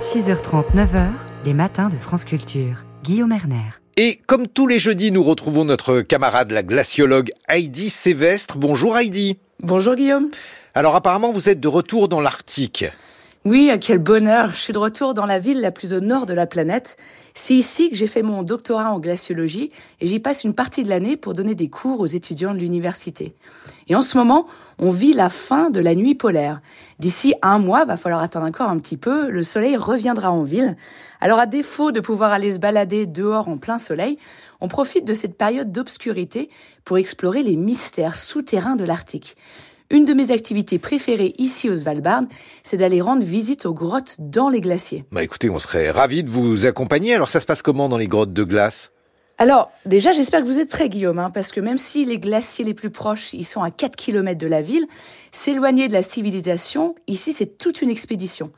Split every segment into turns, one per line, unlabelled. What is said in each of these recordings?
6h30, 9h, les matins de France Culture. Guillaume Erner.
Et comme tous les jeudis, nous retrouvons notre camarade, la glaciologue Heidi Sévestre. Bonjour Heidi.
Bonjour Guillaume.
Alors apparemment, vous êtes de retour dans l'Arctique.
Oui, quel bonheur. Je suis de retour dans la ville la plus au nord de la planète. C'est ici que j'ai fait mon doctorat en glaciologie et j'y passe une partie de l'année pour donner des cours aux étudiants de l'université. Et en ce moment, on vit la fin de la nuit polaire. D'ici un mois, va falloir attendre encore un petit peu, le soleil reviendra en ville. Alors à défaut de pouvoir aller se balader dehors en plein soleil, on profite de cette période d'obscurité pour explorer les mystères souterrains de l'Arctique. Une de mes activités préférées ici au Svalbard, c'est d'aller rendre visite aux grottes dans les glaciers.
Bah écoutez, on serait ravis de vous accompagner. Alors ça se passe comment dans les grottes de glace?
Alors, déjà, j'espère que vous êtes prêts, Guillaume, hein, parce que même si les glaciers les plus proches, ils sont à 4 km de la ville, s'éloigner de la civilisation, ici, c'est toute une expédition.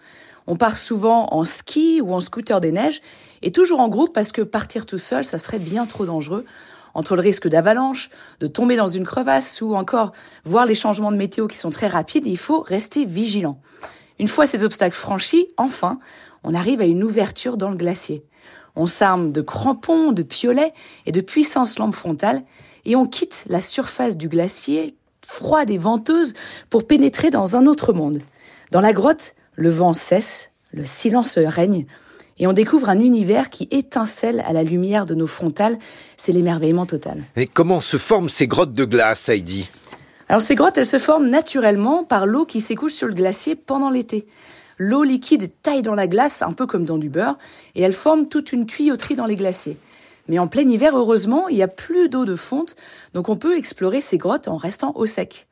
On part souvent en ski ou en scooter des neiges, et toujours en groupe, parce que partir tout seul, ça serait bien trop dangereux entre le risque d'avalanche, de tomber dans une crevasse ou encore voir les changements de météo qui sont très rapides, il faut rester vigilant. Une fois ces obstacles franchis, enfin, on arrive à une ouverture dans le glacier. On s'arme de crampons, de piolets et de puissantes lampes frontales et on quitte la surface du glacier froide et venteuse pour pénétrer dans un autre monde. Dans la grotte, le vent cesse, le silence règne, et on découvre un univers qui étincelle à la lumière de nos frontales. C'est l'émerveillement total.
Et comment se forment ces grottes de glace, Heidi?
Alors ces grottes, elles se forment naturellement par l'eau qui s'écoule sur le glacier pendant l'été. L'eau liquide taille dans la glace, un peu comme dans du beurre, et elle forme toute une tuyauterie dans les glaciers. Mais en plein hiver, heureusement, il n'y a plus d'eau de fonte, donc on peut explorer ces grottes en restant au sec.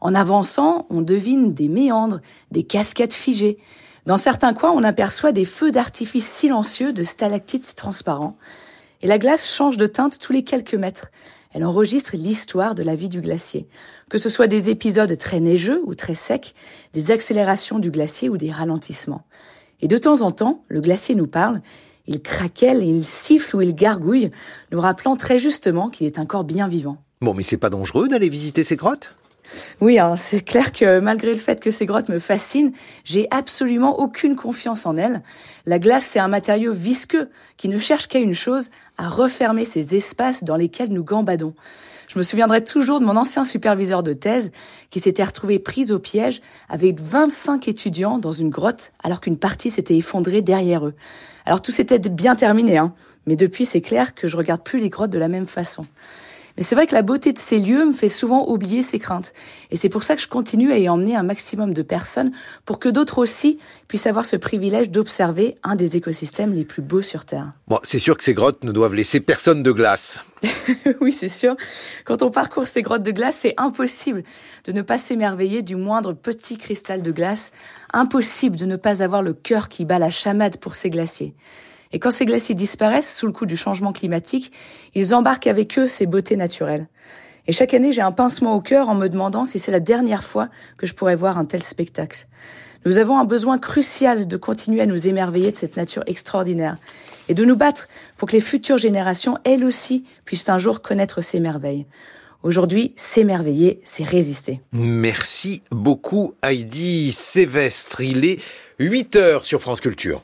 En avançant, on devine des méandres, des cascades figées. Dans certains coins, on aperçoit des feux d'artifice silencieux de stalactites transparents. Et la glace change de teinte tous les quelques mètres. Elle enregistre l'histoire de la vie du glacier. Que ce soit des épisodes très neigeux ou très secs, des accélérations du glacier ou des ralentissements. Et de temps en temps, le glacier nous parle. Il craquelle, il siffle ou il gargouille, nous rappelant très justement qu'il est encore bien vivant.
Bon, mais c'est pas dangereux d'aller visiter ces grottes?
Oui, c'est clair que malgré le fait que ces grottes me fascinent, j'ai absolument aucune confiance en elles. La glace, c'est un matériau visqueux qui ne cherche qu'à une chose, à refermer ces espaces dans lesquels nous gambadons. Je me souviendrai toujours de mon ancien superviseur de thèse qui s'était retrouvé pris au piège avec 25 étudiants dans une grotte alors qu'une partie s'était effondrée derrière eux. Alors tout s'était bien terminé, hein, mais depuis c'est clair que je regarde plus les grottes de la même façon. Mais c'est vrai que la beauté de ces lieux me fait souvent oublier ces craintes. Et c'est pour ça que je continue à y emmener un maximum de personnes pour que d'autres aussi puissent avoir ce privilège d'observer un des écosystèmes les plus beaux sur Terre.
Bon, c'est sûr que ces grottes ne doivent laisser personne de glace.
oui, c'est sûr. Quand on parcourt ces grottes de glace, c'est impossible de ne pas s'émerveiller du moindre petit cristal de glace. Impossible de ne pas avoir le cœur qui bat la chamade pour ces glaciers. Et quand ces glaciers disparaissent sous le coup du changement climatique, ils embarquent avec eux ces beautés naturelles. Et chaque année, j'ai un pincement au cœur en me demandant si c'est la dernière fois que je pourrais voir un tel spectacle. Nous avons un besoin crucial de continuer à nous émerveiller de cette nature extraordinaire et de nous battre pour que les futures générations, elles aussi, puissent un jour connaître ces merveilles. Aujourd'hui, s'émerveiller, c'est résister.
Merci beaucoup Heidi Sévestre. Il est 8 heures sur France Culture.